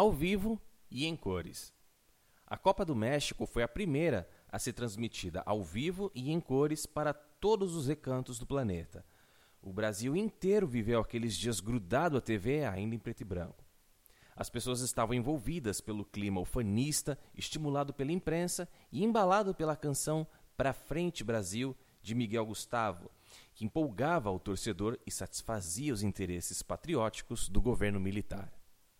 ao vivo e em cores. A Copa do México foi a primeira a ser transmitida ao vivo e em cores para todos os recantos do planeta. O Brasil inteiro viveu aqueles dias grudado à TV, ainda em preto e branco. As pessoas estavam envolvidas pelo clima ufanista, estimulado pela imprensa e embalado pela canção Pra Frente Brasil, de Miguel Gustavo, que empolgava o torcedor e satisfazia os interesses patrióticos do governo militar.